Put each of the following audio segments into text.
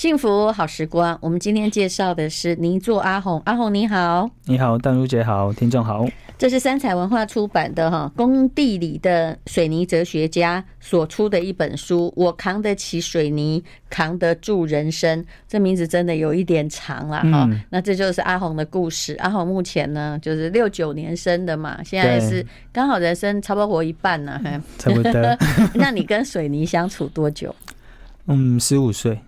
幸福好时光，我们今天介绍的是泥作阿红。阿红你好，你好，淡如姐好，听众好。这是三彩文化出版的哈，工地里的水泥哲学家所出的一本书。我扛得起水泥，扛得住人生。这名字真的有一点长了哈。那这就是阿红的故事。阿红目前呢，就是六九年生的嘛，现在是刚好人生差不多活一半呢。差不多。那你跟水泥相处多久？嗯，十五岁。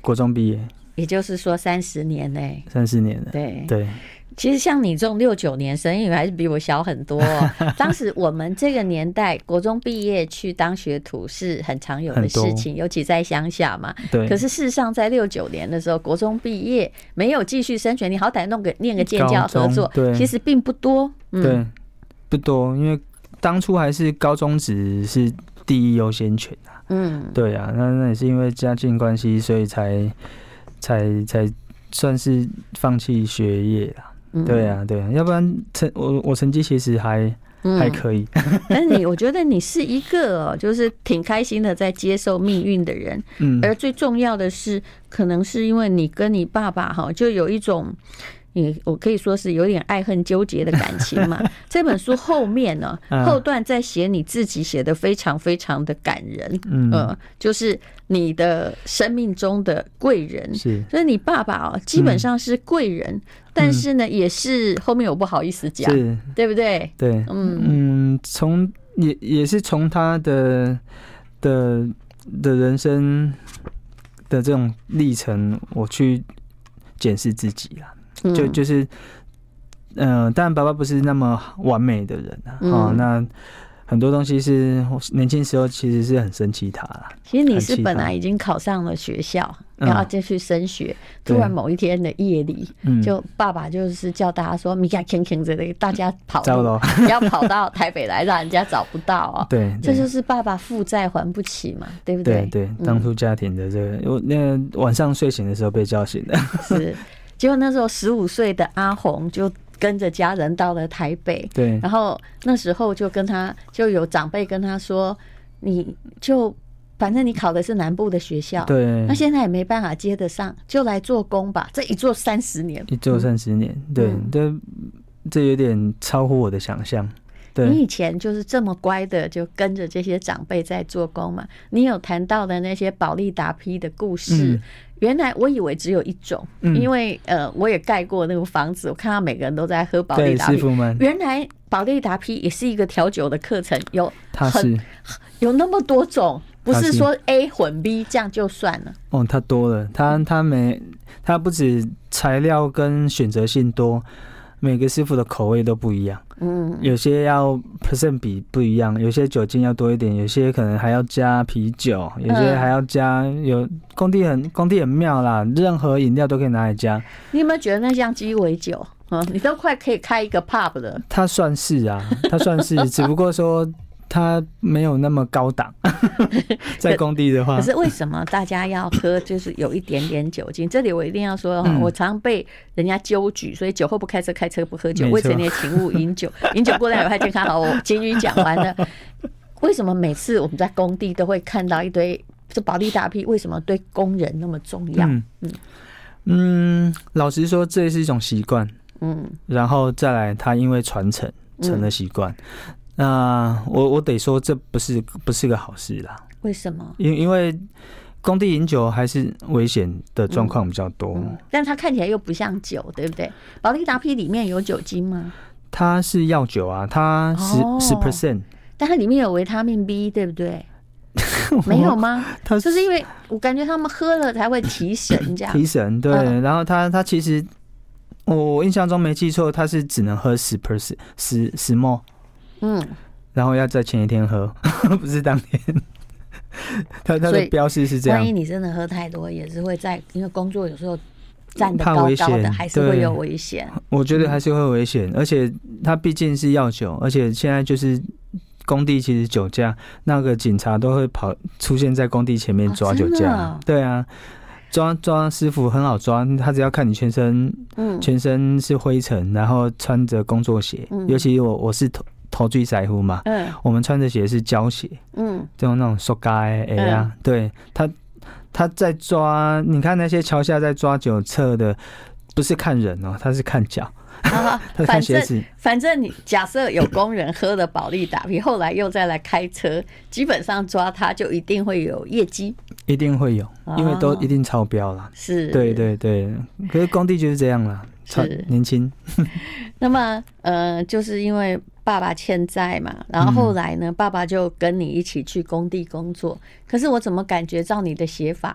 国中毕业，也就是说三十年嘞，三十年了。对对，其实像你这种六九年生，因为还是比我小很多。当时我们这个年代，国中毕业去当学徒是很常有的事情，尤其在乡下嘛。对。可是事实上，在六九年的时候，国中毕业没有继续升学，你好歹弄个念个建教合作，对，其实并不多。嗯。对，不多，因为当初还是高中职是第一优先权啊。嗯，对啊，那那也是因为家境关系，所以才才才算是放弃学业啦。嗯、对啊，对啊，要不然成我我成绩其实还、嗯、还可以。但你，我觉得你是一个就是挺开心的在接受命运的人。嗯，而最重要的是，可能是因为你跟你爸爸哈，就有一种。你我可以说是有点爱恨纠结的感情嘛。这本书后面呢，后段在写你自己，写的非常非常的感人。嗯，就是你的生命中的贵人。是，所以你爸爸哦，基本上是贵人，但是呢，也是后面我不好意思讲，对不对？对，嗯嗯，从也也是从他的的的人生的这种历程，我去检视自己啦。就就是，嗯、呃，当然爸爸不是那么完美的人啊，嗯、哦，那很多东西是年轻时候其实是很生气他了。其实你是本来已经考上了学校，然后就去升学，嗯、突然某一天的夜里，就爸爸就是叫大家说“米家听听”之类，大家跑，要跑到台北来，让人家找不到啊。对，这就是爸爸负债还不起嘛，对不对？对对，当初家庭的这个，我那晚上睡醒的时候被叫醒的。是。结果那时候十五岁的阿红就跟着家人到了台北，对，然后那时候就跟他就有长辈跟他说，你就反正你考的是南部的学校，对，那现在也没办法接得上，就来做工吧。这一做三十年，一做三十年，对，这这有点超乎我的想象。对，你以前就是这么乖的，就跟着这些长辈在做工嘛。你有谈到的那些保利达 P 的故事。原来我以为只有一种，因为呃，我也盖过那个房子，我看到每个人都在喝保利达 P。原来保利达 P 也是一个调酒的课程，有很有那么多种，不是说 A 混 B 这样就算了。哦，它多了，它它没，它不止材料跟选择性多。每个师傅的口味都不一样，嗯，有些要 percent 比不一样，有些酒精要多一点，有些可能还要加啤酒，有些还要加。有工地很工地很妙啦，任何饮料都可以拿来加。你有没有觉得那像鸡尾酒？嗯，你都快可以开一个 pub 了。它算是啊，它算是，只不过说。它没有那么高档，在工地的话。可是为什么大家要喝？就是有一点点酒精。这里我一定要说，我常被人家揪举，所以酒后不开车，开车不喝酒。未成年请勿饮酒，饮酒过量有害健康。好，我金鱼讲完了。为什么每次我们在工地都会看到一堆这保利大 P？为什么对工人那么重要？嗯嗯，老实说，这是一种习惯。嗯，然后再来，它因为传承成了习惯。那我我得说，这不是不是个好事啦。为什么？因因为工地饮酒还是危险的状况比较多，嗯嗯，但它看起来又不像酒，对不对？保利达 P 里面有酒精吗？它是药酒啊，它十十 percent，但它里面有维他命 B，对不对？没有吗？它就是因为我感觉他们喝了才会提神，这样 提神对。嗯、然后它它其实我我印象中没记错，它是只能喝十 percent 十十 ml。嗯，然后要在前一天喝，不是当天。他他的标示是这样。万一你真的喝太多，也是会在因为工作有时候站得高高的，还是会有危险。我觉得还是会危险，而且它毕竟是药酒，而且现在就是工地其实酒驾，那个警察都会跑出现在工地前面抓酒驾。哦、对啊，抓抓师傅很好抓，他只要看你全身，嗯，全身是灰尘，然后穿着工作鞋，嗯、尤其我我是头。头最在乎嘛，嗯，我们穿的鞋是胶鞋，嗯，就那种塑胶的，哎呀，对他，他在抓，你看那些桥下在抓酒测的，不是看人哦，他是看脚。啊，反正反正你假设有工人喝了保利达 P，后来又再来开车，基本上抓他就一定会有业绩，一定会有，因为都一定超标了。是，对对对，可是工地就是这样了，是。年轻。那么呃，就是因为爸爸欠债嘛，然后后来呢，爸爸就跟你一起去工地工作。可是我怎么感觉照你的写法，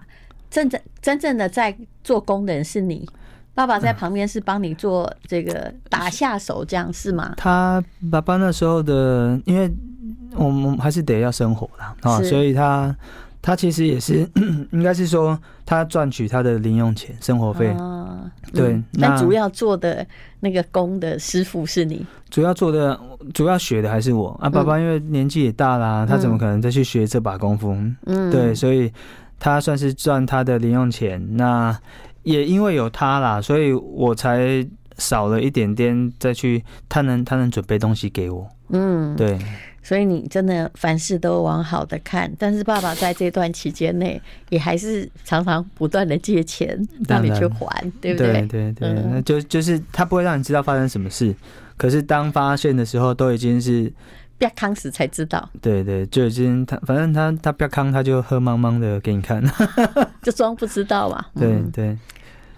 真正真正的在做工的人是你？爸爸在旁边是帮你做这个打下手，这样是吗？他爸爸那时候的，因为我们还是得要生活啦啊，所以他他其实也是 应该是说他赚取他的零用钱、生活费。对，但主要做的那个工的师傅是你。主要做的、主要学的还是我啊。爸爸因为年纪也大啦，他怎么可能再去学这把功夫？嗯，对，所以他算是赚他的零用钱。那。也因为有他啦，所以我才少了一点点再去，他能他能准备东西给我，嗯，对，所以你真的凡事都往好的看，但是爸爸在这段期间内也还是常常不断的借钱让你去还，对不对？对对对，那就就是他不会让你知道发生什么事，可是当发现的时候，都已经是。不要康时才知道，对对，就已经他反正他他不要康，他就喝茫茫的给你看，就装不知道嘛。对对，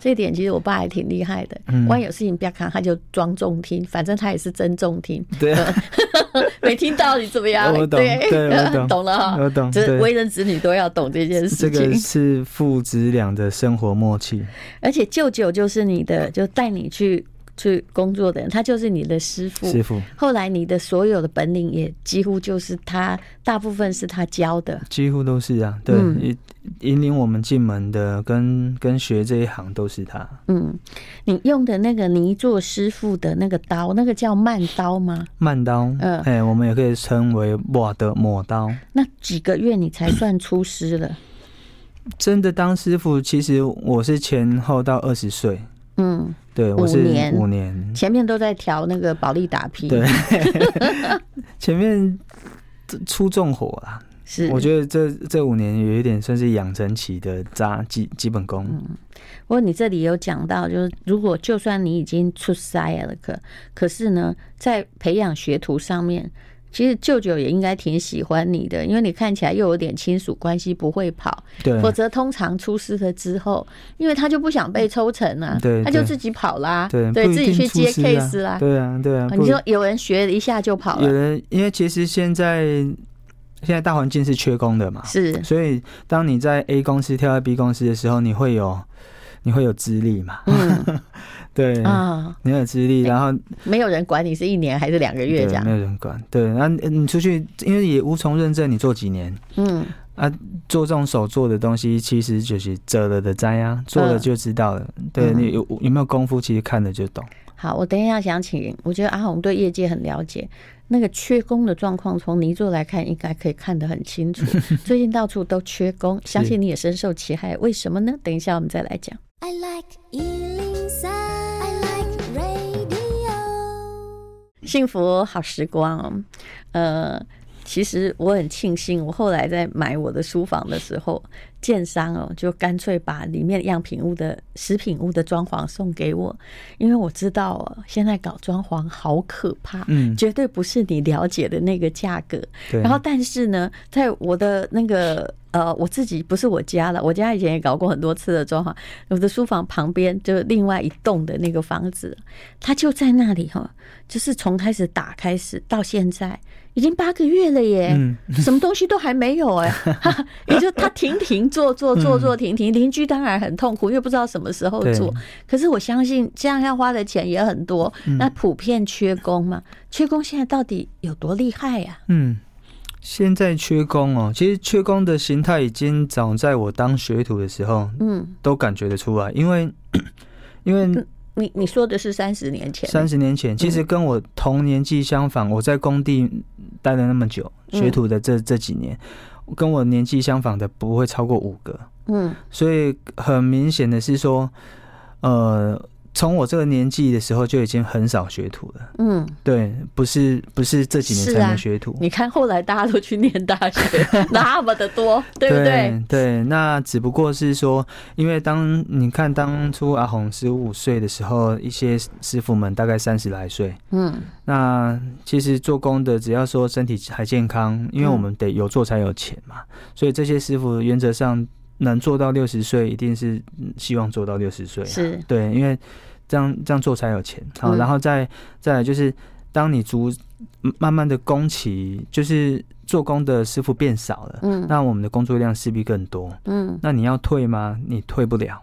这一点其实我爸还挺厉害的。万一有事情不要看，他就装重听，反正他也是真重听。对啊，没听到你怎么样？我懂，对，我懂，懂了哈，我懂。这为人子女都要懂这件事情。这个是父子俩的生活默契。而且舅舅就是你的，就带你去。去工作的人，他就是你的师傅。师傅。后来你的所有的本领也几乎就是他，大部分是他教的。几乎都是啊，对，引引领我们进门的，跟跟学这一行都是他。嗯，你用的那个泥做师傅的那个刀，那个叫慢刀吗？慢刀。嗯，哎，我们也可以称为瓦的抹刀。那几个月你才算出师了？真的当师傅，其实我是前后到二十岁。嗯，对，我是五年，前面都在调那个保利达 P，对，前面出重活啦。是，我觉得这这五年有一点算是养成期的扎基基本功。嗯，不过你这里有讲到，就是如果就算你已经出塞了，可可是呢，在培养学徒上面。其实舅舅也应该挺喜欢你的，因为你看起来又有点亲属关系，不会跑。对，否则通常出事了之后，因为他就不想被抽成啊，对，他就自己跑啦，对，对自己去接 case 啦，对啊，对啊。你说有人学一下就跑了，有人，因为其实现在现在大环境是缺工的嘛，是，所以当你在 A 公司跳到 B 公司的时候，你会有你会有资历嘛。嗯 对啊，你有资历，然后没有人管你是一年还是两个月这样，没有人管。对，然后你出去，因为也无从认证你做几年。嗯啊，做这种手做的东西，其实就是折了的灾啊，做了就知道了。对，你有有没有功夫，其实看了就懂。好，我等一下想请，我觉得阿红对业界很了解，那个缺工的状况，从泥作来看，应该可以看得很清楚。最近到处都缺工，相信你也深受其害。为什么呢？等一下我们再来讲。I like 幸福好时光，呃，其实我很庆幸，我后来在买我的书房的时候，建商哦就干脆把里面样品屋的食品屋的装潢送给我，因为我知道哦，现在搞装潢好可怕，嗯，绝对不是你了解的那个价格。然后，但是呢，在我的那个呃，我自己不是我家了，我家以前也搞过很多次的装潢，我的书房旁边就另外一栋的那个房子，它就在那里哈。就是从开始打开始到现在，已经八个月了耶，嗯、什么东西都还没有哎，也就他停停坐坐坐坐停停，邻居当然很痛苦，因为不知道什么时候做。可是我相信这样要花的钱也很多，那普遍缺工嘛，缺工现在到底有多厉害呀？嗯，现在缺工哦，其实缺工的形态已经早在我当学徒的时候，嗯，都感觉得出来，因为 因为。你你说的是三十年前？三十年前，其实跟我同年纪相仿。我在工地待了那么久，学徒的这这几年，跟我年纪相仿的不会超过五个。嗯，所以很明显的是说，呃，从我这个年纪的时候就已经很少学徒了。嗯，对，不是不是这几年才能学徒。啊、你看后来大家都去念大学，那么的多，对不对？对，对，那只不过是说，因为当你看当初阿红十五岁的时候，一些师傅们大概三十来岁。嗯，那其实做工的只要说身体还健康，因为我们得有做才有钱嘛，嗯、所以这些师傅原则上。能做到六十岁，一定是希望做到六十岁。是对，因为这样这样做才有钱。好，然后再再来就是，当你逐慢慢的工期，就是做工的师傅变少了，嗯，那我们的工作量势必更多，嗯，那你要退吗？你退不了。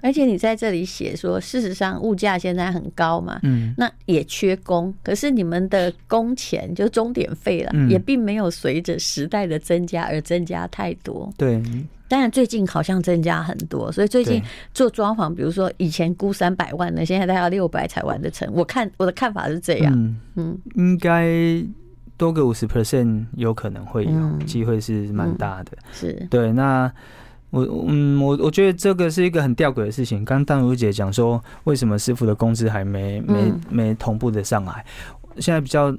而且你在这里写说，事实上物价现在很高嘛，嗯，那也缺工，可是你们的工钱就钟点费了，嗯，也并没有随着时代的增加而增加太多。对。当然，最近好像增加很多，所以最近做装潢，比如说以前估三百万的，现在大概要六百才完得成。我看我的看法是这样，嗯，嗯应该多个五十 percent 有可能会有机会是蛮大的。嗯、是对，那我嗯我我觉得这个是一个很吊诡的事情。刚刚淡如姐讲说，为什么师傅的工资还没没没同步的上来？现在比较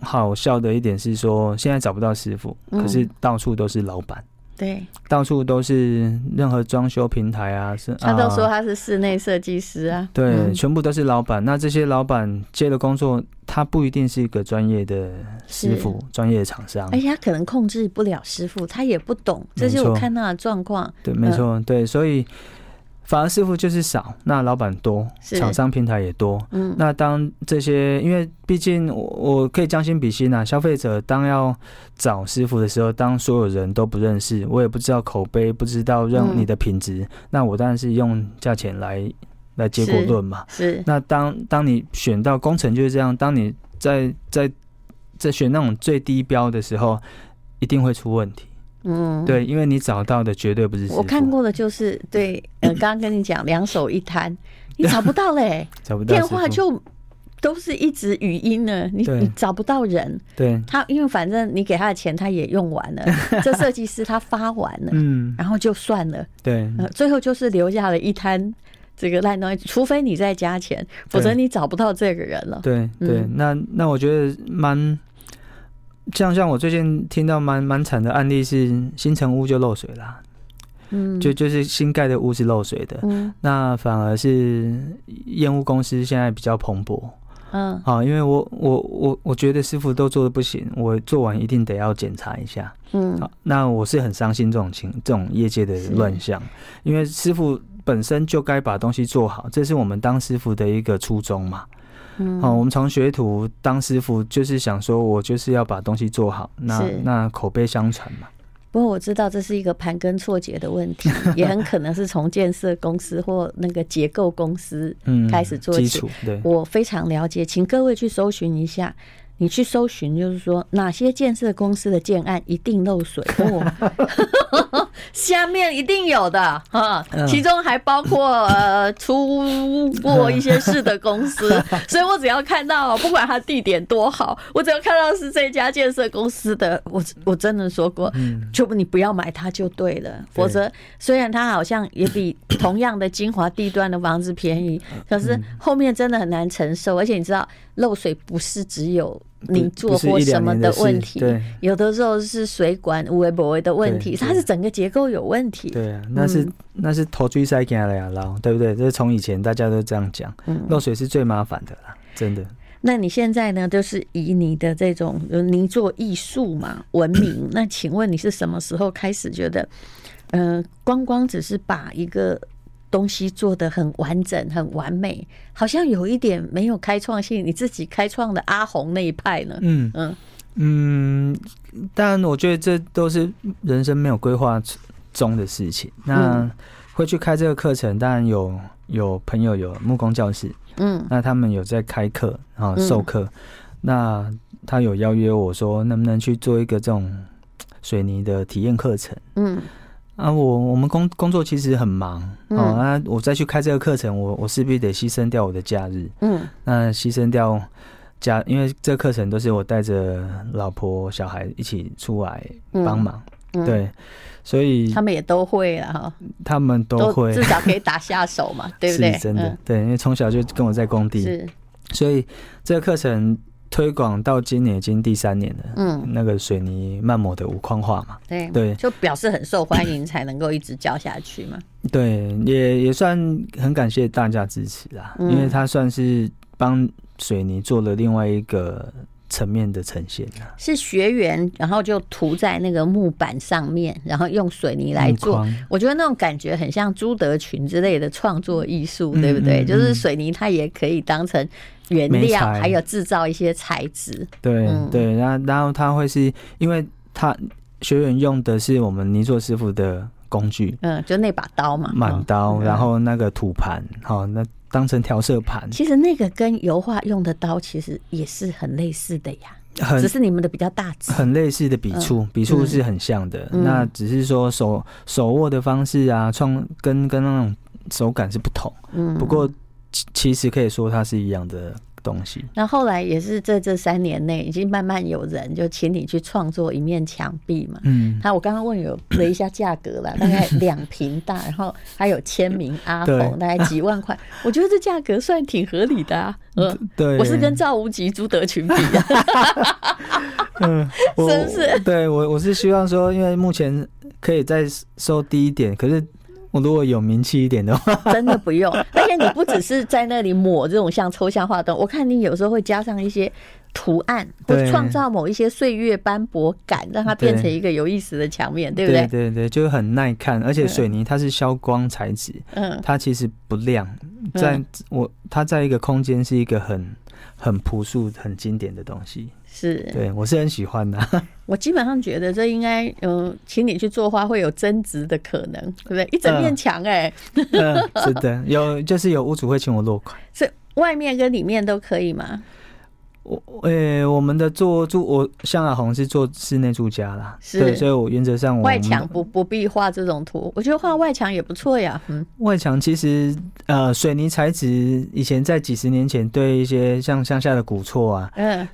好笑的一点是说，现在找不到师傅，可是到处都是老板。对，到处都是任何装修平台啊，是他都说他是室内设计师啊，对，嗯、全部都是老板。那这些老板接的工作，他不一定是一个专业的师傅，专业的厂商，而且他可能控制不了师傅，他也不懂，这是我看到的状况。对，没错，嗯、对，所以。反而师傅就是少，那老板多，厂商平台也多。嗯，那当这些，因为毕竟我我可以将心比心啊，消费者当要找师傅的时候，当所有人都不认识，我也不知道口碑，不知道让你的品质，嗯、那我当然是用价钱来来结果论嘛。是。是那当当你选到工程就是这样，当你在在在选那种最低标的时候，一定会出问题。嗯，对，因为你找到的绝对不是。我看过的就是对，呃，刚刚跟你讲两手一摊，你 找不到嘞，找不到电话就都是一直语音呢，你你找不到人。对，他因为反正你给他的钱他也用完了，这设计师他发完了，嗯，然后就算了。对，最后就是留下了一摊这个烂东西，除非你再加钱，否则你找不到这个人了。对对，那那我觉得蛮。像像我最近听到蛮蛮惨的案例是新城屋就漏水啦，嗯，就就是新盖的屋是漏水的，嗯，那反而是烟雾公司现在比较蓬勃，嗯，好，因为我我我我觉得师傅都做的不行，我做完一定得要检查一下，嗯，好，那我是很伤心这种情这种业界的乱象，因为师傅本身就该把东西做好，这是我们当师傅的一个初衷嘛。嗯，好，我们从学徒当师傅，就是想说，我就是要把东西做好，那那口碑相传嘛。不过我知道这是一个盘根错节的问题，也很可能是从建设公司或那个结构公司开始做起。对，我非常了解，请各位去搜寻一下。你去搜寻，就是说哪些建设公司的建案一定漏水，哦，下面一定有的啊，其中还包括 呃出过一些事的公司，所以我只要看到，不管它地点多好，我只要看到是这家建设公司的，我我真的说过，就你不要买它就对了，否则虽然它好像也比同样的精华地段的房子便宜，可是后面真的很难承受，而且你知道漏水不是只有。你做或什么的问题，对，有的时候是水管无微不微的问题，它是整个结构有问题。对啊，那是那是头追塞进来呀，捞，对不对？这是从以前大家都这样讲，漏水是最麻烦的啦，真的。那你现在呢？就是以你的这种泥做艺术嘛闻名。那请问你是什么时候开始觉得，呃，光光只是把一个东西做的很完整、很完美，好像有一点没有开创性。你自己开创的阿红那一派呢？嗯嗯嗯，但我觉得这都是人生没有规划中的事情。那会去开这个课程，当然有有朋友有木工教室，嗯，那他们有在开课啊授课，嗯、那他有邀约我说，能不能去做一个这种水泥的体验课程？嗯。啊，我我们工工作其实很忙，嗯、哦，那我再去开这个课程，我我势必得牺牲掉我的假日，嗯，那牺牲掉假，因为这个课程都是我带着老婆小孩一起出来帮忙，嗯、对，所以他们也都会了哈，他们都会，都至少可以打下手嘛，对不对？是真的，嗯、对，因为从小就跟我在工地，是，所以这个课程。推广到今年已经第三年了，嗯，那个水泥慢抹的无框化嘛，对对，就表示很受欢迎，才能够一直教下去嘛。对，也也算很感谢大家支持啦，嗯、因为它算是帮水泥做了另外一个层面的呈现。是学员，然后就涂在那个木板上面，然后用水泥来做。我觉得那种感觉很像朱德群之类的创作艺术，对不对？嗯嗯嗯，就是水泥它也可以当成。原料还有制造一些材质，对对，然后然后他会是因为他学员用的是我们泥作师傅的工具，嗯，就那把刀嘛，满刀，然后那个土盘，好，那当成调色盘。其实那个跟油画用的刀其实也是很类似的呀，只是你们的比较大只，很类似的笔触，笔触是很像的，那只是说手手握的方式啊，创跟跟那种手感是不同，嗯，不过。其实可以说它是一样的东西。那后来也是在这三年内，已经慢慢有人就请你去创作一面墙壁嘛。嗯。他我刚刚问有 了一下价格了，大概两平大，然后还有签名阿红，大概几万块。我觉得这价格算挺合理的啊。嗯，对。我是跟赵无极、朱德群比的。嗯，是不是？对我我是希望说，因为目前可以再收低一点，可是。我如果有名气一点的话，真的不用。而且你不只是在那里抹这种像抽象画灯，我看你有时候会加上一些图案，或创造某一些岁月斑驳感，让它变成一个有意思的墙面，对不对？对对对，就很耐看。而且水泥它是消光材质，嗯，它其实不亮，在我它在一个空间是一个很很朴素、很经典的东西。是，对我是很喜欢的。我基本上觉得这应该，嗯，请你去做花会有增值的可能，对不对？一整面墙，哎，是的，有就是有屋主会请我落款，是外面跟里面都可以吗？我，诶，我们的做住我像阿红是做室内住家啦，是对，所以我原则上我外墙不不必画这种图，我觉得画外墙也不错呀。嗯，外墙其实呃水泥材质以前在几十年前对一些像乡下的古厝啊，嗯。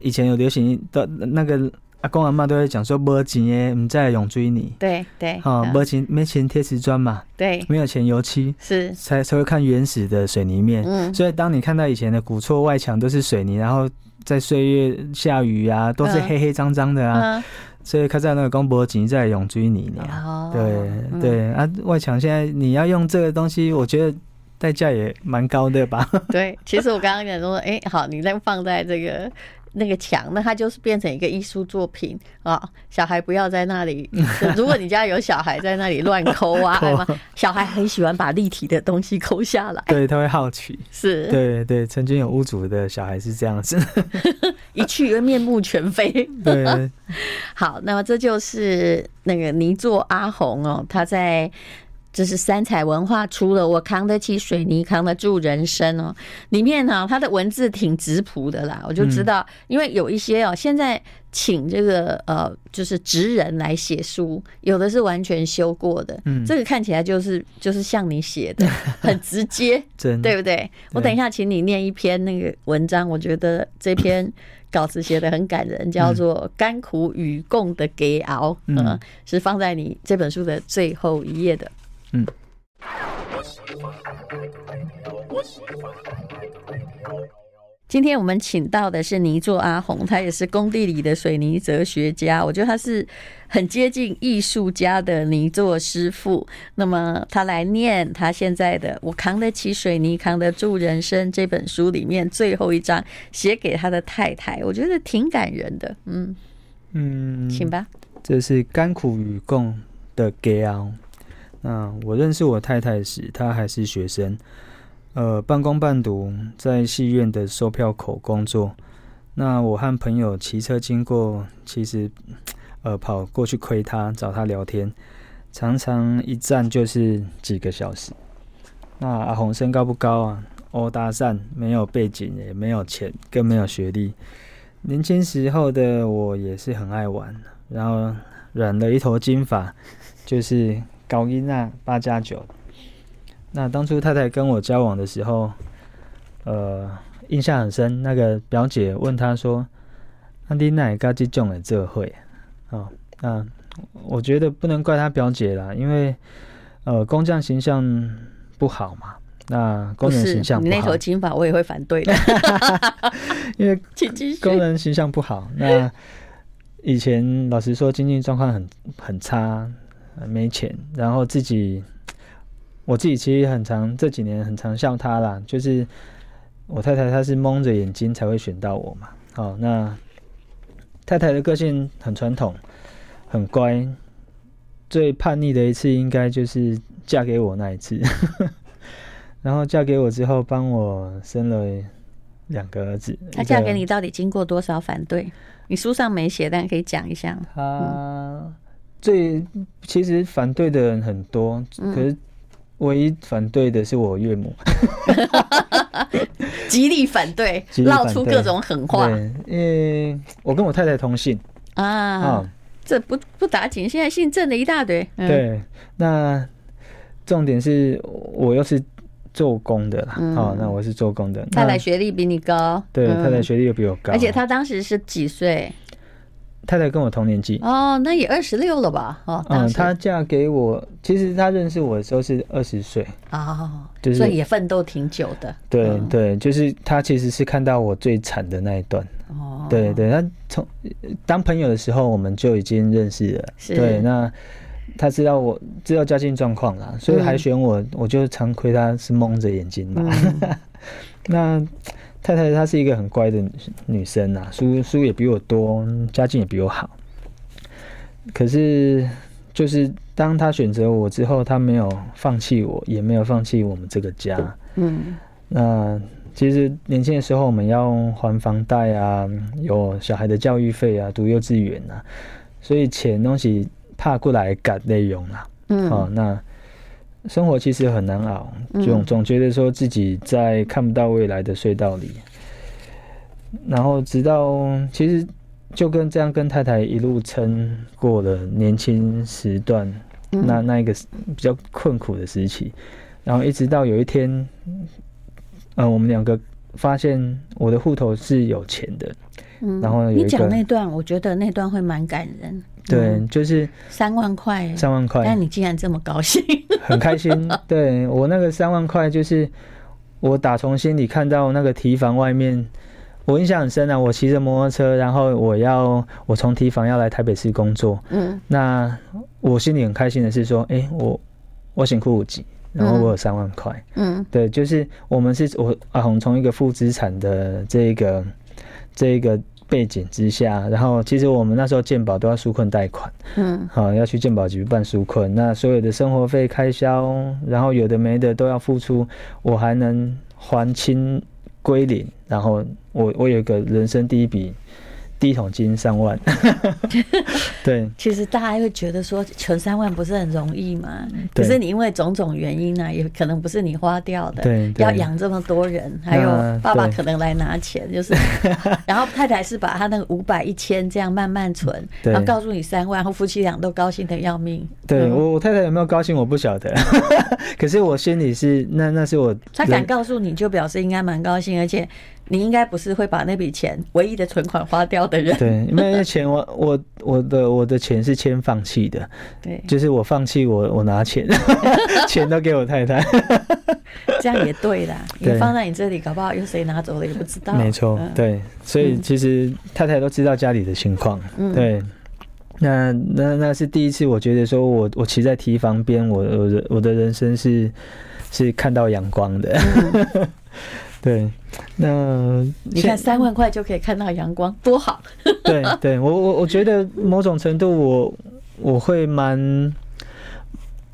以前有流行的，那个阿公阿妈都会讲说，没钱的唔再用追你，对对，好，没钱没钱贴瓷砖嘛，对，没有钱油漆，是。才才会看原始的水泥面。嗯，所以当你看到以前的古厝外墙都是水泥，然后在岁月下雨啊，都是黑黑脏脏的啊，所以看在那个公婆钱在用水泥呢。对对。啊，外墙现在你要用这个东西，我觉得代价也蛮高的吧？对，其实我刚刚讲说，哎，好，你再放在这个。那个墙，那它就是变成一个艺术作品啊！小孩不要在那里，如果你家有小孩在那里乱抠啊，小孩很喜欢把立体的东西抠下来，对，他会好奇，是，对对，曾经有屋主的小孩是这样子，一去而面目全非。对，好，那么这就是那个泥作阿红哦，他在。这是三彩文化出了，我扛得起水泥，扛得住人生哦。里面呢，它的文字挺直朴的啦，我就知道，因为有一些哦，现在请这个呃，就是职人来写书，有的是完全修过的，嗯，这个看起来就是就是像你写的，很直接，对不对？我等一下请你念一篇那个文章，我觉得这篇稿子写的很感人，叫做《甘苦与共的给熬》，嗯，是放在你这本书的最后一页的。嗯，今天我们请到的是泥作阿红，他也是工地里的水泥哲学家。我觉得他是很接近艺术家的泥作师傅。那么他来念他现在的《我扛得起水泥，扛得住人生》这本书里面最后一章，写给他的太太，我觉得挺感人的。嗯嗯，请吧。这是甘苦与共的煎熬。那我认识我太太时，她还是学生，呃，半工半读，在戏院的售票口工作。那我和朋友骑车经过，其实，呃，跑过去窥她，找她聊天，常常一站就是几个小时。那阿红身高不高啊？欧搭讪，没有背景，也没有钱，更没有学历。年轻时候的我也是很爱玩，然后染了一头金发，就是。高音啊八加九，那当初太太跟我交往的时候，呃，印象很深。那个表姐问他说：“阿弟奈嘎吉种的这会？”哦，那我觉得不能怪他表姐啦，因为呃工匠形象不好嘛，那工人形象不好，你那头金发我也会反对的，因为工人形象不好。那以前老实说经济状况很很差，没钱，然后自己我自己其实很常这几年很常笑他啦，就是我太太她是蒙着眼睛才会选到我嘛，好那。太太的个性很传统，很乖。最叛逆的一次，应该就是嫁给我那一次。然后嫁给我之后，帮我生了两个儿子。她嫁给你到底经过多少反对？你书上没写，但可以讲一下。她最其实反对的人很多，可是唯一反对的是我岳母。极力反对，闹出各种狠话。对，因为我跟我太太同姓啊，啊这不不打紧。现在姓郑的一大堆。嗯、对，那重点是我又是做工的啦。嗯、哦，那我是做工的。太太学历比你高，对，嗯、太太学历又比我高，而且她当时是几岁？太太跟我同年纪哦，那也二十六了吧？哦，嗯，她嫁给我，其实她认识我的时候是二十岁哦，就是所以也奋斗挺久的。对、嗯、对，就是她其实是看到我最惨的那一段哦。对对，她从当朋友的时候我们就已经认识了，是对。那她知道我知道家境状况啦，所以还选我，嗯、我就常亏她是蒙着眼睛嘛。嗯、那。太太她是一个很乖的女生呐，书书也比我多，家境也比我好。可是，就是当她选择我之后，她没有放弃我，也没有放弃我们这个家。嗯，那其实年轻的时候我们要还房贷啊，有小孩的教育费啊，读幼稚园啊，所以钱东西怕过来赶内容啊。嗯，好那。生活其实很难熬，总总觉得说自己在看不到未来的隧道里，然后直到其实就跟这样跟太太一路撑过了年轻时段，那那一个比较困苦的时期，然后一直到有一天，嗯，我们两个发现我的户头是有钱的，然后你讲那段，我觉得那段会蛮感人。对，就是三万块，三万块。但你竟然这么高兴，很开心。对，我那个三万块，就是我打从心里看到那个提防外面，我印象很深啊。我骑着摩托车，然后我要我从提防要来台北市工作。嗯，那我心里很开心的是说，哎、欸，我我辛苦五级，然后我有三万块。嗯，对，就是我们是我阿红从一个负资产的这个这个。背景之下，然后其实我们那时候健保都要纾困贷款，嗯，好要去健保局办纾困，那所有的生活费开销，然后有的没的都要付出，我还能还清归零，然后我我有一个人生第一笔。第一桶金三万，对。其实大家会觉得说存三万不是很容易嘛？可是你因为种种原因呢，也可能不是你花掉的。对。要养这么多人，还有爸爸可能来拿钱，就是。然后太太是把他那个五百、一千这样慢慢存，然后告诉你三万，然后夫妻俩都高兴的要命。对我，我太太有没有高兴，我不晓得。可是我心里是，那那是我。他敢告诉你就表示应该蛮高兴，而且。你应该不是会把那笔钱唯一的存款花掉的人。对，因为钱我 我我的我的钱是先放弃的。对，就是我放弃我我拿钱，钱都给我太太。这样也对啦，你放在你这里，搞不好有谁拿走了也不知道。没错，对，所以其实太太都知道家里的情况。嗯，对。那那那是第一次，我觉得说我我骑在堤防边，我我的我的人生是是看到阳光的。对，那你看三万块就可以看到阳光，多好！对，对我我我觉得某种程度我我会蛮，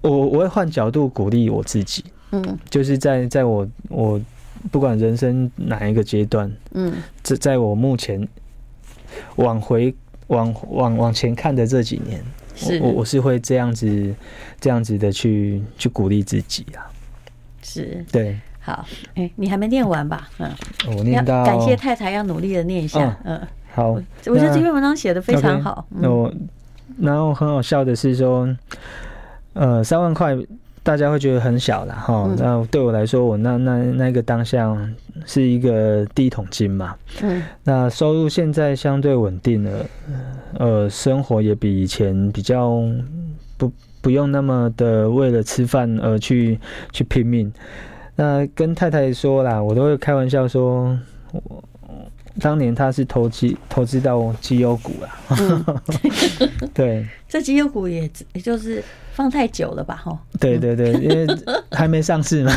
我我会换角度鼓励我自己，嗯，就是在在我我不管人生哪一个阶段，嗯，在在我目前往回往往往前看的这几年，是我我是会这样子这样子的去去鼓励自己啊，是对。好，哎、欸，你还没念完吧？嗯，我念到感谢太太，要努力的念一下。嗯，嗯好，我觉得这篇文章写的非常好。那我，然后很好笑的是说，呃，三万块大家会觉得很小了哈。嗯、那对我来说，我那那那个当下是一个第一桶金嘛。嗯。那收入现在相对稳定了，呃，生活也比以前比较不不用那么的为了吃饭而去去拼命。那跟太太说啦，我都会开玩笑说，我当年他是投机投资到绩优股啦。嗯、对，这绩优股也也就是放太久了吧？哈。对对对，因为还没上市嘛。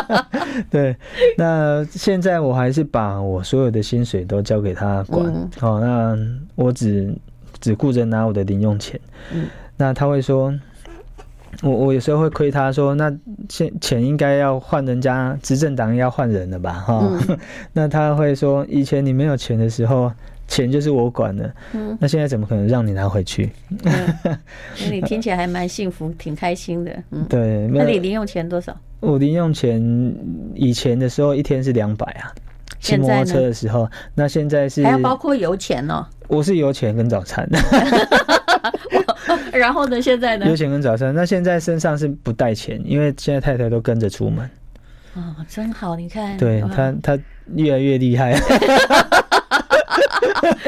对，那现在我还是把我所有的薪水都交给他管。嗯、哦，那我只只顾着拿我的零用钱。嗯、那他会说。我我有时候会亏他说，那钱钱应该要换人家执政党要换人了吧哈？嗯、那他会说，以前你没有钱的时候，钱就是我管的，嗯、那现在怎么可能让你拿回去？那、嗯、你听起来还蛮幸福，挺开心的。嗯，对。那你零用钱多少？我零用钱以前的时候一天是两百啊，骑摩托车的时候。那现在是还要包括油钱哦。我是油钱跟早餐。然后呢？现在呢？有钱跟早餐。那现在身上是不带钱，因为现在太太都跟着出门。哦，真好！你看，对他，他越来越厉害。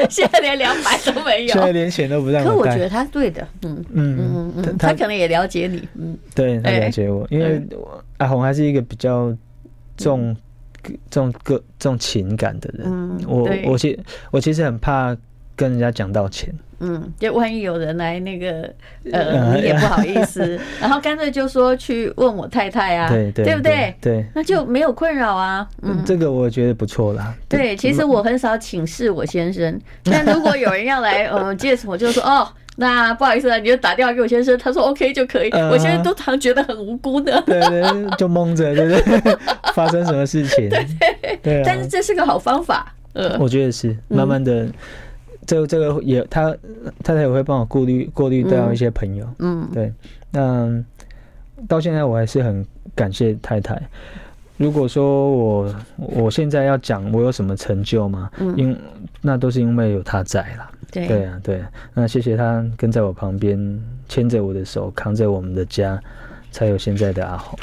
现在连两百都没有，现在连钱都不让。可我觉得他对的，嗯嗯嗯嗯，他可能也了解你，嗯，对他了解我，因为阿红还是一个比较重重个重情感的人。嗯，我我其我其实很怕跟人家讲道歉。嗯，就万一有人来那个，呃，你也不好意思，然后干脆就说去问我太太啊，对对，对不对？对，那就没有困扰啊。嗯，这个我觉得不错啦。对，其实我很少请示我先生，但如果有人要来，呃，借什么，就说哦，那不好意思啊，你就打电话给我先生，他说 OK 就可以。我现在都常觉得很无辜的，对对，就蒙着，对不对？发生什么事情？对对对。但是这是个好方法，呃，我觉得是慢慢的。这这个也，他太太也会帮我过滤过滤掉一些朋友，嗯，对，那到现在我还是很感谢太太。如果说我我现在要讲我有什么成就吗？嗯，因那都是因为有他在啦。对对啊，对，那谢谢他跟在我旁边，牵着我的手，扛着我们的家，才有现在的阿红。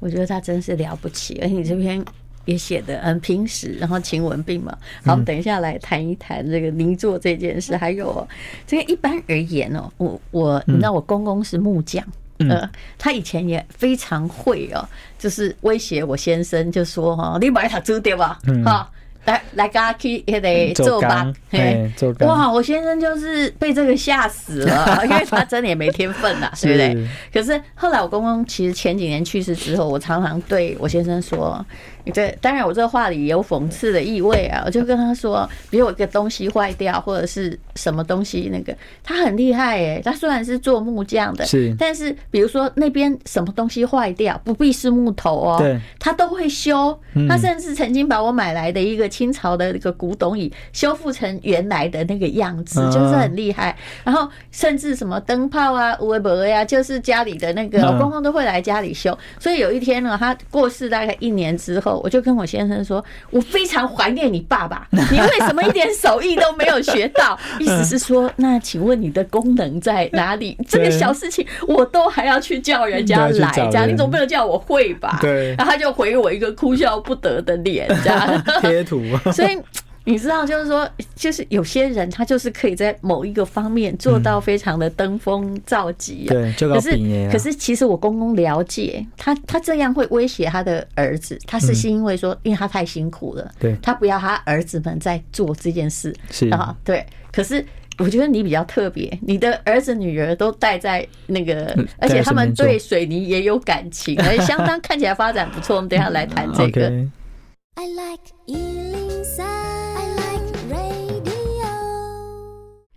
我觉得他真是了不起，而且你这边。也写的很平实，然后晴雯病嘛。好，我们等一下来谈一谈这个泥作这件事。还有这个一般而言哦，我我你知道我公公是木匠，呃，他以前也非常会哦，就是威胁我先生，就说哈，你买他租对吧？哈。来来，跟他去也得做吧。嘿，哇！我先生就是被这个吓死了，因为他真的也没天分呐，对不对？可是后来我公公其实前几年去世之后，我常常对我先生说，对，当然我这个话里也有讽刺的意味啊。我就跟他说，比如我一个东西坏掉，或者是什么东西，那个他很厉害哎，他虽然是做木匠的，是，但是比如说那边什么东西坏掉，不必是木头哦，对，他都会修。他甚至曾经把我买来的一个。清朝的那个古董椅修复成原来的那个样子，就是很厉害。然后甚至什么灯泡啊、微博呀，就是家里的那个我公公都会来家里修。所以有一天呢，他过世大概一年之后，我就跟我先生说：“我非常怀念你爸爸，你为什么一点手艺都没有学到？”意思是说，那请问你的功能在哪里？这个小事情我都还要去叫人家来，这样你总不能叫我会吧？对。然后他就回我一个哭笑不得的脸，这样 贴图。所以你知道，就是说，就是有些人他就是可以在某一个方面做到非常的登峰造极。对，可是可是其实我公公了解他，他这样会威胁他的儿子，他是是因为说，因为他太辛苦了，对，他不要他儿子们在做这件事。是啊，对。可是我觉得你比较特别，你的儿子女儿都带在那个，而且他们对水泥也有感情，而相当看起来发展不错。我们等下来谈这个。I like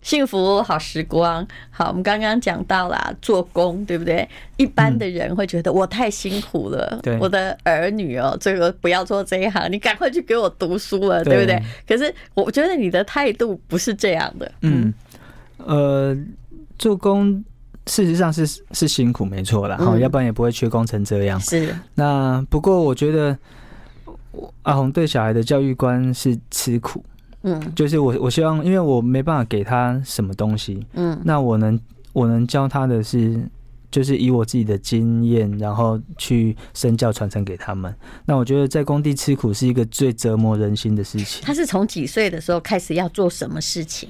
幸福好时光，好，我们刚刚讲到啦做工，对不对？一般的人会觉得我太辛苦了，对，我的儿女哦，这个不要做这一行，你赶快去给我读书了，对不对？可是我觉得你的态度不是这样的，嗯，呃，做工事实上是是辛苦，没错啦，好，要不然也不会缺工成这样。是，那不过我觉得阿红对小孩的教育观是吃苦。嗯，就是我，我希望，因为我没办法给他什么东西，嗯，那我能，我能教他的是，就是以我自己的经验，然后去身教传承给他们。那我觉得在工地吃苦是一个最折磨人心的事情。他是从几岁的时候开始要做什么事情？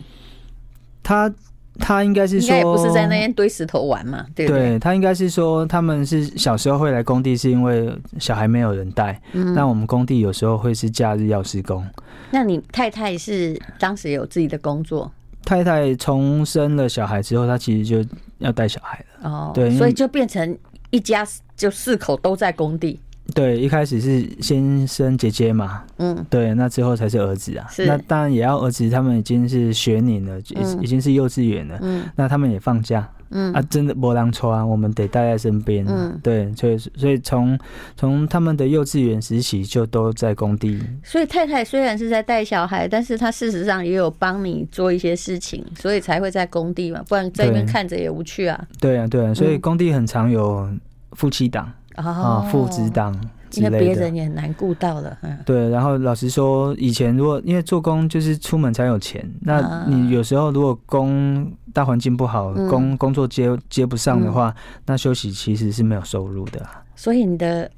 他。他应该是说，应该也不是在那边堆石头玩嘛，对不对？对，他应该是说，他们是小时候会来工地，是因为小孩没有人带。嗯，那我们工地有时候会是假日要施工。那你太太是当时有自己的工作？太太从生了小孩之后，她其实就要带小孩了。哦，对，所以就变成一家就四口都在工地。对，一开始是先生姐姐嘛，嗯，对，那之后才是儿子啊。是，那当然也要儿子，他们已经是学龄了，已已经是幼稚园了，嗯，那他们也放假，嗯。啊，真的没人带啊，我们得带在身边，嗯，对，所以所以从从他们的幼稚园时期就都在工地。所以太太虽然是在带小孩，但是她事实上也有帮你做一些事情，所以才会在工地嘛，不然在那边看着也无趣啊。对啊，对啊，所以工地很常有夫妻档。啊，父子档，因为别人也很难顾到了。嗯，对。然后老实说，以前如果因为做工就是出门才有钱，那你有时候如果工大环境不好，工工作接接不上的话，那休息其实是没有收入的。所以你的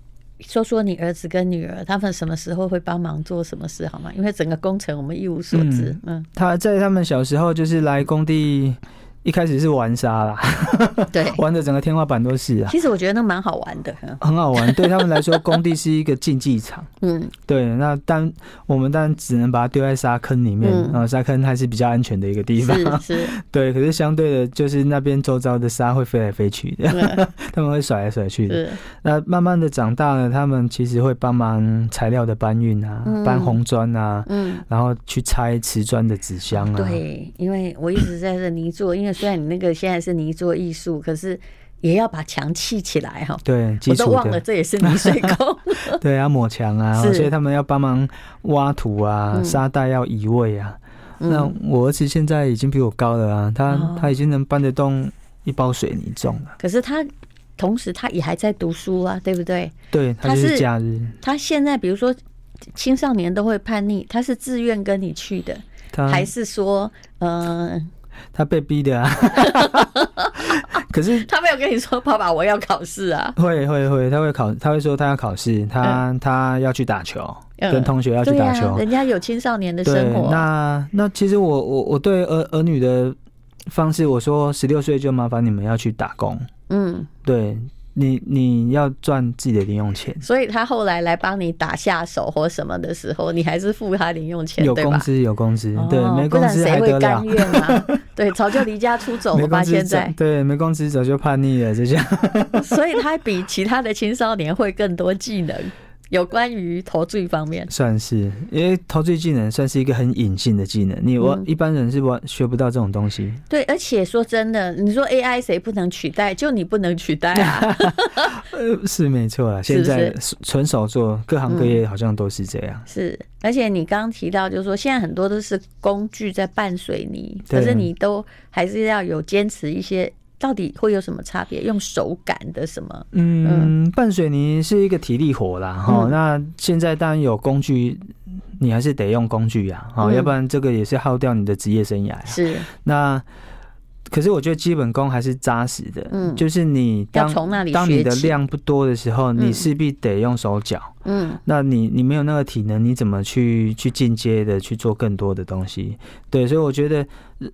说说你儿子跟女儿，他们什么时候会帮忙做什么事好吗？因为整个工程我们一无所知。嗯，他在他们小时候就是来工地。一开始是玩沙啦，对，玩的整个天花板都是啊。其实我觉得那蛮好玩的，很好玩。对他们来说，工地是一个竞技场。嗯，对。那当我们当然只能把它丢在沙坑里面，然后沙坑还是比较安全的一个地方。是，是。对，可是相对的，就是那边周遭的沙会飞来飞去的，他们会甩来甩去的。那慢慢的长大了，他们其实会帮忙材料的搬运啊，搬红砖啊，嗯，然后去拆瓷砖的纸箱啊。对，因为我一直在这泥做，因为。虽然你那个现在是泥做艺术，可是也要把墙砌起来哈。对，我都忘了这也是泥水工。对，啊抹墙啊，所以他们要帮忙挖土啊，沙袋要移位啊。那我儿子现在已经比我高了啊，他他已经能搬得动一包水泥重了。可是他同时他也还在读书啊，对不对？对，他是假日。他现在比如说青少年都会叛逆，他是自愿跟你去的，还是说嗯？他被逼的啊，可是他没有跟你说，爸爸我要考试啊。会会会，他会考，他会说他要考试，他他要去打球，跟同学要去打球。人家有青少年的生活。那那其实我我我对儿儿女的方式，我说十六岁就麻烦你们要去打工。嗯，对。你你要赚自己的零用钱，所以他后来来帮你打下手或什么的时候，你还是付他零用钱，有工资有工资，对，没工资还得了？甘愿啊？对，早就离家出走了吧？现在对，没工资早就叛逆了，就这样。所以他比其他的青少年会更多技能。有关于投资方面，算是因为投资技能算是一个很隐性的技能，你我一般人是不学不到这种东西。嗯。对，而且说真的，你说 AI 谁不能取代？就你不能取代啊？是没错啊，现在纯手做，各行各业好像都是这样。是，而且你刚刚提到，就是说现在很多都是工具在拌水泥，可是你都还是要有坚持一些。到底会有什么差别？用手感的什么？嗯，拌水泥是一个体力活啦，哈、嗯。那现在当然有工具，你还是得用工具呀，哈、嗯，要不然这个也是耗掉你的职业生涯。是。那可是我觉得基本功还是扎实的，嗯，就是你当当你的量不多的时候，你势必得用手脚。嗯，那你你没有那个体能，你怎么去去进阶的去做更多的东西？对，所以我觉得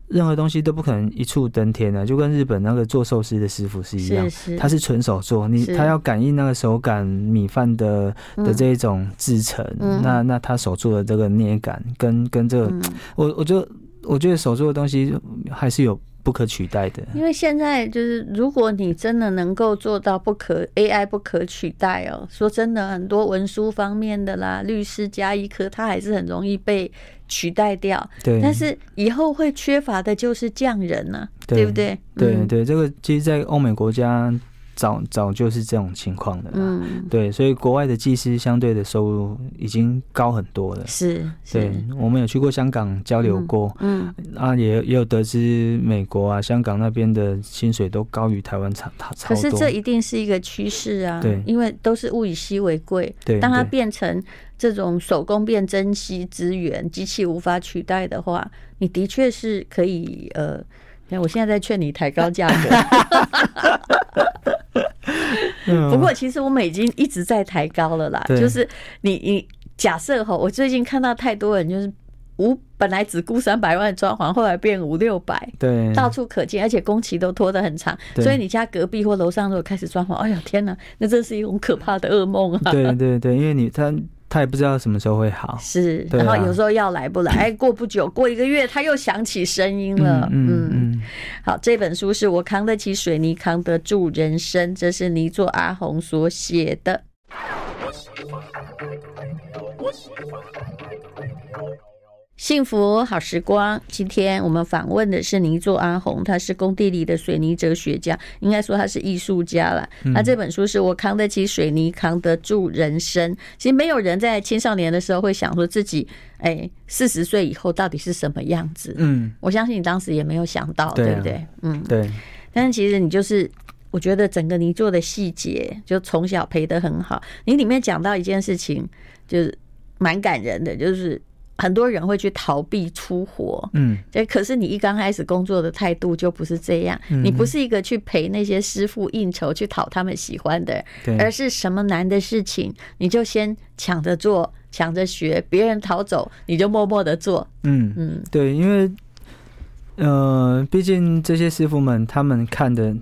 任何东西都不可能一触登天的，就跟日本那个做寿司的师傅是一样，是是。他是纯手做，你他要感应那个手感米饭的的这一种制成，嗯、那那他手做的这个捏感跟跟这个，嗯、我我觉得我觉得手做的东西还是有。不可取代的，因为现在就是，如果你真的能够做到不可 AI 不可取代哦，说真的，很多文书方面的啦，律师加一科，它还是很容易被取代掉。对，但是以后会缺乏的就是匠人呢、啊，对，不？对对，对，这个其实，在欧美国家。早早就是这种情况的，嗯，对，所以国外的技师相对的收入已经高很多了。是，对，我们有去过香港交流过，嗯，啊，也也有得知美国啊、香港那边的薪水都高于台湾差差。可是这一定是一个趋势啊，对，因为都是物以稀为贵，对，当它变成这种手工变珍稀资源，机器无法取代的话，你的确是可以呃。我现在在劝你抬高价格。不过，其实我们已经一直在抬高了啦。就是你你假设哈，我最近看到太多人就是五本来只估三百万装潢，后来变五六百，对，到处可见，而且工期都拖得很长。所以你家隔壁或楼上如果开始装潢，哎呀天哪，那真是一种可怕的噩梦啊！对对对，因为你他。他也不知道什么时候会好，是，然后有时候要来不来，哎，过不久，过一个月，他又响起声音了。嗯嗯，好，这本书是我扛得起水泥，扛得住人生，这是泥作阿红所写的。幸福好时光，今天我们访问的是泥作阿红，他是工地里的水泥哲学家，应该说他是艺术家了。那这本书是我扛得起水泥，扛得住人生。其实没有人在青少年的时候会想说自己，哎，四十岁以后到底是什么样子？嗯，我相信你当时也没有想到，对不对？嗯，对。但是其实你就是，我觉得整个泥作的细节，就从小陪得很好。你里面讲到一件事情，就是蛮感人的，就是。很多人会去逃避出活，嗯，可是你一刚开始工作的态度就不是这样，你不是一个去陪那些师傅应酬去讨他们喜欢的，而是什么难的事情你就先抢着做，抢着学，别人逃走你就默默的做，嗯嗯，对，因为呃，毕竟这些师傅们他们看的。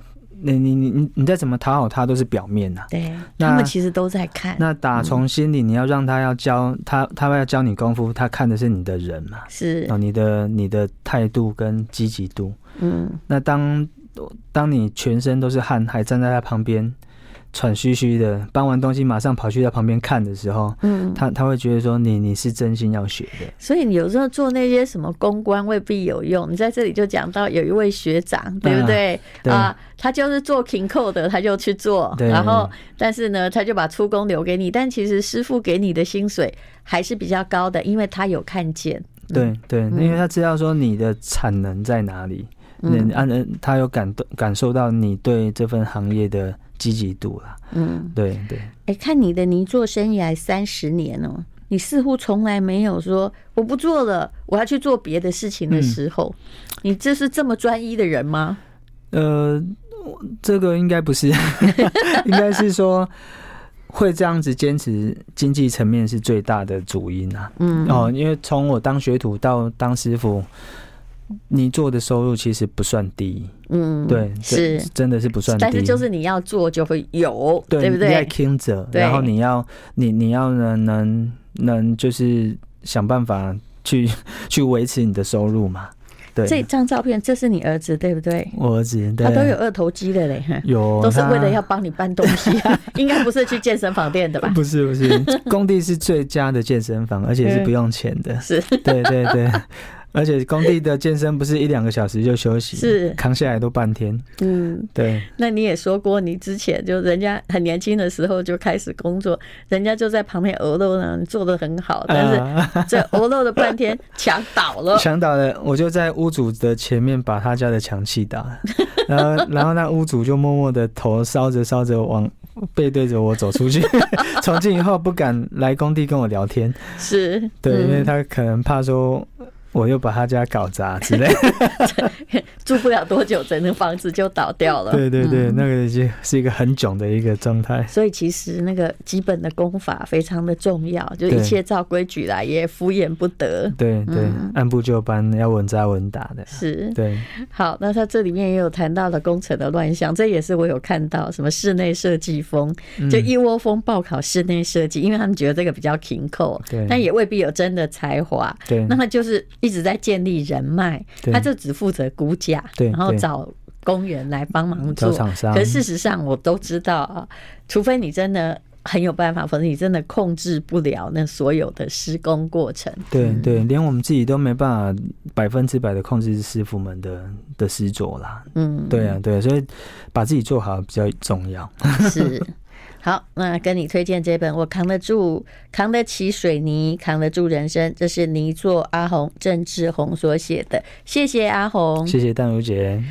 你你你你你再怎么讨好他都是表面呐、啊，对，他们其实都在看。那打从心里，你要让他要教他，他要教你功夫，他看的是你的人嘛，是哦，你的你的态度跟积极度。嗯，那当当你全身都是汗，还站在他旁边。喘吁吁的搬完东西，马上跑去在旁边看的时候，嗯，他他会觉得说你你是真心要学的。所以你有时候做那些什么公关未必有用。你在这里就讲到有一位学长，对不对？啊，他就是做停扣的，他就去做，然后但是呢，他就把出工留给你。但其实师傅给你的薪水还是比较高的，因为他有看见。对对，因为他知道说你的产能在哪里，嗯，按他有感动感受到你对这份行业的。积极度啦，嗯，对对。哎，看你的泥做生涯三十年哦、喔，你似乎从来没有说我不做了，我要去做别的事情的时候。嗯、你这是这么专一的人吗？呃，这个应该不是，应该是说会这样子坚持，经济层面是最大的主因啊。嗯，哦，因为从我当学徒到当师傅。你做的收入其实不算低，嗯，对，是。真的是不算低，但是就是你要做就会有，对，对不对？你要听着，然后你要你你要能能能就是想办法去 去维持你的收入嘛。对，这张照片这是你儿子对不对？我儿子，对，他都有二头肌的嘞，有，都是为了要帮你搬东西啊，应该不是去健身房练的吧？不是不是，工地是最佳的健身房，而且是不用钱的，是，对对对。而且工地的健身不是一两个小时就休息，是扛下来都半天。嗯，对。那你也说过，你之前就人家很年轻的时候就开始工作，人家就在旁边鹅肉呢，做的很好，但是这鹅肉的半天墙倒了，墙倒了，我就在屋主的前面把他家的墙气倒了，然后然后那屋主就默默的头烧着烧着往背对着我走出去，从今以后不敢来工地跟我聊天。是对，因为他可能怕说。我又把他家搞砸之类，住不了多久，整个房子就倒掉了。对对对，那个已经是一个很囧的一个状态。所以其实那个基本的功法非常的重要，就一切照规矩来，也敷衍不得。对对，按部就班，要稳扎稳打的。是，对。好，那他这里面也有谈到了工程的乱象，这也是我有看到什么室内设计风，就一窝蜂报考室内设计，因为他们觉得这个比较勤扣，对，但也未必有真的才华。对，那么就是。一直在建立人脉，他就只负责估价，然后找工人来帮忙做。可事实上，我都知道啊，除非你真的很有办法，否则你真的控制不了那所有的施工过程。对对，连我们自己都没办法百分之百的控制师傅们的的施作啦。嗯，对啊，对啊，所以把自己做好比较重要。是。好，那跟你推荐这本《我扛得住，扛得起水泥，扛得住人生》，这是泥作阿红郑志宏所写的。谢谢阿红，谢谢淡如姐。